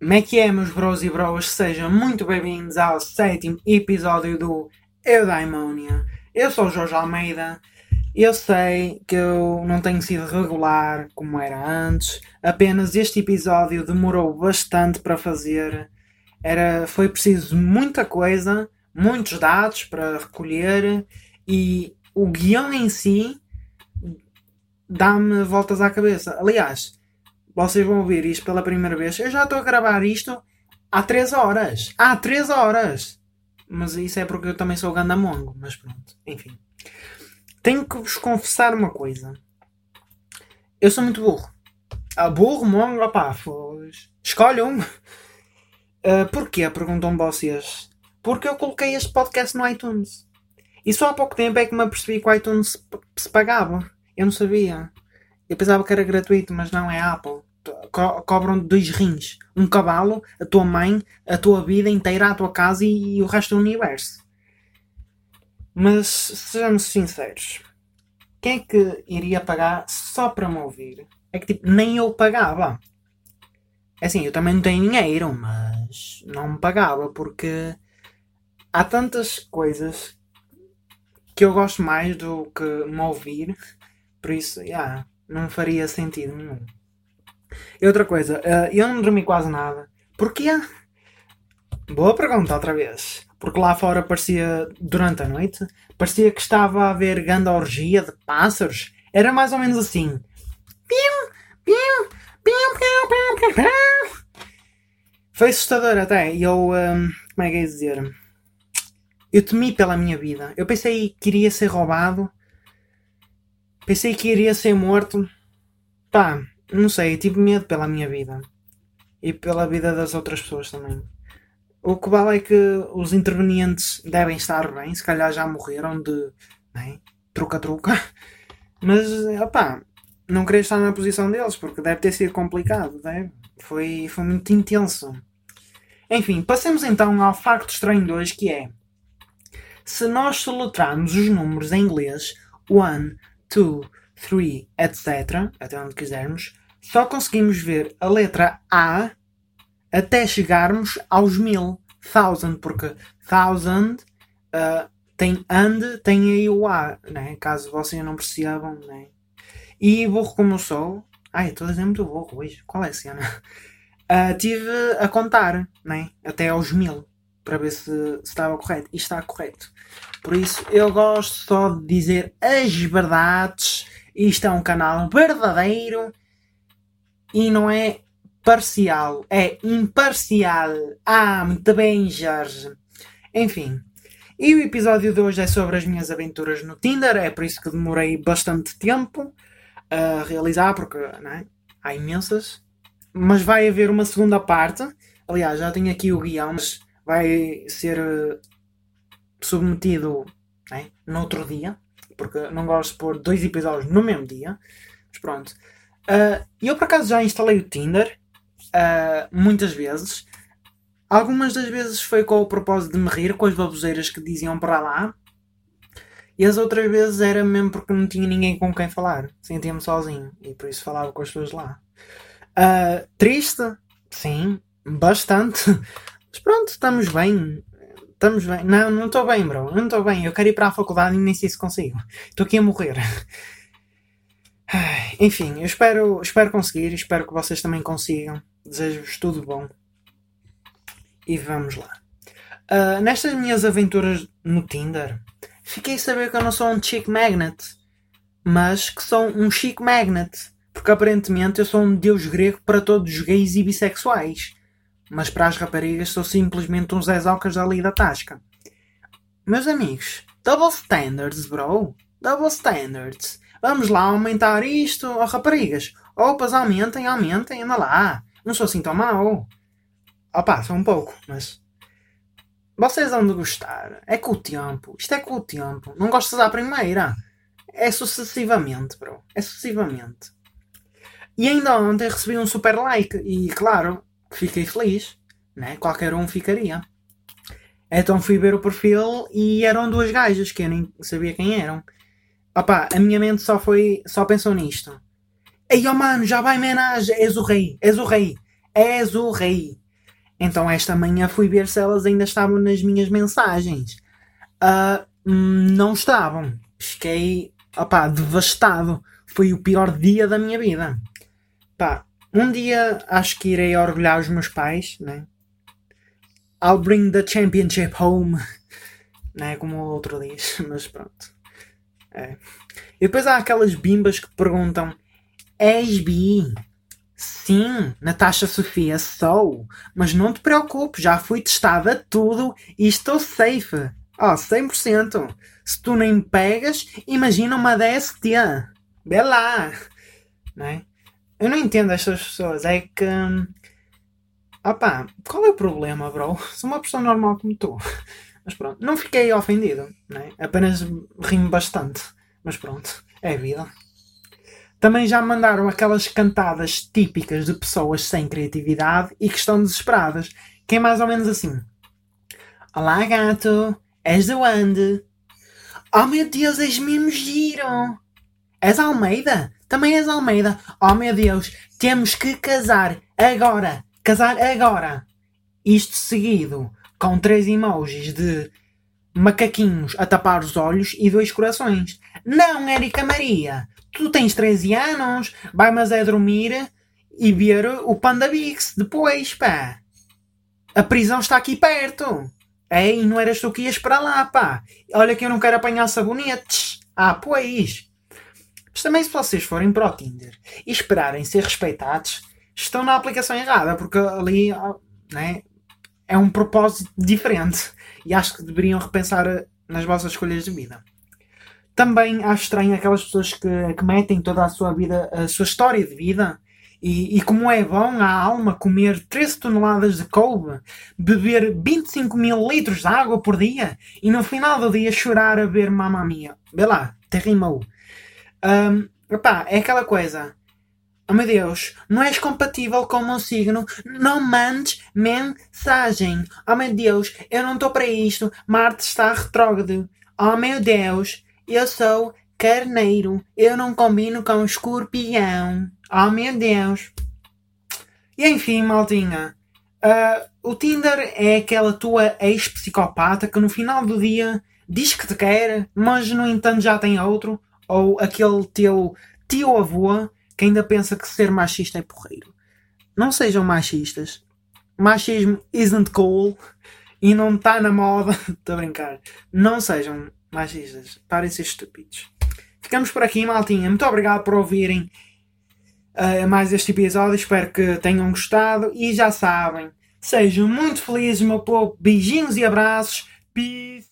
Como é que é, meus bros e bros? Sejam muito bem-vindos ao sétimo episódio do Eudaimonia. Eu sou o Jorge Almeida. Eu sei que eu não tenho sido regular como era antes. Apenas este episódio demorou bastante para fazer. Era, foi preciso muita coisa, muitos dados para recolher e o guião em si dá-me voltas à cabeça. Aliás, vocês vão ouvir isto pela primeira vez. Eu já estou a gravar isto há 3 horas. Há 3 horas! Mas isso é porque eu também sou gandamongo. Mas pronto, enfim. Tenho que vos confessar uma coisa. Eu sou muito burro. Ah, burro, mongo, opá, pois. Escolhe um. Uh, porquê? Perguntam vocês. Porque eu coloquei este podcast no iTunes. E só há pouco tempo é que me apercebi que o iTunes se pagava. Eu não sabia. Eu pensava que era gratuito, mas não é Apple co cobram dois rins. Um cavalo, a tua mãe, a tua vida inteira, a tua casa e, e o resto do universo. Mas sejamos sinceros. Quem é que iria pagar só para me ouvir? É que tipo, nem eu pagava. É assim, eu também não tenho dinheiro, mas não me pagava porque há tantas coisas que eu gosto mais do que me ouvir, por isso, yeah, não faria sentido nenhum. E outra coisa, uh, eu não dormi quase nada. Porquê? Boa pergunta outra vez. Porque lá fora parecia, durante a noite, parecia que estava a haver grande orgia de pássaros. Era mais ou menos assim. Foi assustador até. E eu, um, ehm, como é que é dizer? Eu temi pela minha vida. Eu pensei que iria ser roubado. Pensei que iria ser morto. Pá, não sei, tive medo pela minha vida. E pela vida das outras pessoas também. O que vale é que os intervenientes devem estar bem, se calhar já morreram de né, truca-truca. Mas, opá, não queria estar na posição deles, porque deve ter sido complicado, deve. Foi, foi muito intenso. Enfim, passemos então ao facto estranho de hoje, que é... Se nós soletrarmos os números em inglês, 1, 2, 3, etc., até onde quisermos, só conseguimos ver a letra A até chegarmos aos mil, thousand, porque thousand uh, tem and, tem aí o A, né? caso vocês não percebam. Né? E burro como eu sou, ai, estou a dizer muito burro hoje, qual é a cena? Uh, tive a contar né? até aos mil para ver se, se estava correto. E está correto. Por isso eu gosto só de dizer as verdades isto é um canal verdadeiro e não é parcial, é imparcial. Ah, muito bem, Jorge. Enfim. E o episódio de hoje é sobre as minhas aventuras no Tinder, é por isso que demorei bastante tempo a realizar, porque é? há imensas. Mas vai haver uma segunda parte. Aliás, já tenho aqui o guião, mas vai ser uh, submetido é? no outro dia porque não gosto de pôr dois episódios no mesmo dia. Mas pronto. Uh, eu por acaso já instalei o Tinder uh, muitas vezes. Algumas das vezes foi com o propósito de me rir com as baboseiras que diziam para lá. E as outras vezes era mesmo porque não tinha ninguém com quem falar. Sentia-me sozinho. E por isso falava com as pessoas lá. Uh, triste? Sim, bastante. Mas pronto, estamos bem. Estamos bem. Não, não estou bem, bro. Não estou bem. Eu quero ir para a faculdade e nem sei se consigo. Estou aqui a morrer. Enfim, eu espero, espero conseguir. Espero que vocês também consigam. Desejo-vos tudo bom. E vamos lá. Uh, nestas minhas aventuras no Tinder, fiquei a saber que eu não sou um chick magnet, mas que sou um chic magnet. Porque aparentemente eu sou um deus grego para todos os gays e bissexuais mas para as raparigas sou simplesmente um zezocas ali da tasca. Meus amigos, double standards, bro. Double standards. Vamos lá aumentar isto, ó oh, raparigas. Opas, aumentem, aumentem, anda lá. Não sou assim tão mau. Opa, só um pouco, mas... Vocês vão de gostar. É com o tempo. Isto é com o tempo. Não gostas da primeira. É sucessivamente, bro. É sucessivamente. E ainda ontem recebi um super like. E claro, fiquei feliz, né? Qualquer um ficaria. Então fui ver o perfil e eram duas gajas que eu nem sabia quem eram. Opá, a minha mente só foi, só pensou nisto. Ei, oh mano, já vai menage, és o rei, és o rei, és o rei. Então esta manhã fui ver se elas ainda estavam nas minhas mensagens. Uh, não estavam. Fiquei opá, devastado. Foi o pior dia da minha vida. Pá, um dia acho que irei orgulhar os meus pais, né? I'll bring the championship home. Né? Como o outro diz, mas pronto. É. E depois há aquelas bimbas que perguntam: És bi? Sim, Natasha Sofia, sou. Mas não te preocupes, já fui testada tudo e estou safe. Ó, oh, 100%. Se tu nem pegas, imagina uma DST. Vê lá. Não é? Eu não entendo estas pessoas. É que. Opá, qual é o problema, bro? Sou uma pessoa normal como tu. Mas pronto, não fiquei ofendido. Né? Apenas rimo bastante. Mas pronto, é vida. Também já me mandaram aquelas cantadas típicas de pessoas sem criatividade e que estão desesperadas. Que é mais ou menos assim. Olá gato, és de onde? Oh meu Deus, és mesmo giro! És Almeida? Também és Almeida? Oh meu Deus, temos que casar agora! Casar agora! Isto seguido com três emojis de macaquinhos a tapar os olhos e dois corações. Não, Érica Maria! Tu tens 13 anos, vai mas é dormir e ver o Panda Bix depois, pá! A prisão está aqui perto! Ei, não eras tu que ias para lá, pá! Olha que eu não quero apanhar sabonetes! Ah, pois! Mas também se vocês forem para o Tinder e esperarem ser respeitados, estão na aplicação errada, porque ali né, é um propósito diferente. E acho que deveriam repensar nas vossas escolhas de vida. Também acho estranho aquelas pessoas que, que metem toda a sua vida, a sua história de vida e, e, como é bom à alma comer 13 toneladas de couve, beber 25 mil litros de água por dia e no final do dia chorar a ver Mamma Mia. Vê lá, te rimou. Um, epá, é aquela coisa. Oh meu Deus, não és compatível com o meu signo, não mandes mensagem. Oh meu Deus, eu não estou para isto, Marte está retrógrado. Oh meu Deus, eu sou carneiro, eu não combino com escorpião. Oh meu Deus. E enfim, maltinha. Uh, o Tinder é aquela tua ex-psicopata que no final do dia diz que te quer, mas no entanto já tem outro. Ou aquele teu tio-avô que ainda pensa que ser machista é porreiro. Não sejam machistas. Machismo isn't cool e não está na moda. Estou a brincar. Não sejam machistas. Parem ser estúpidos. Ficamos por aqui, maltinha. Muito obrigado por ouvirem uh, mais este episódio. Espero que tenham gostado. E já sabem, sejam muito felizes, meu povo. Beijinhos e abraços. Peace.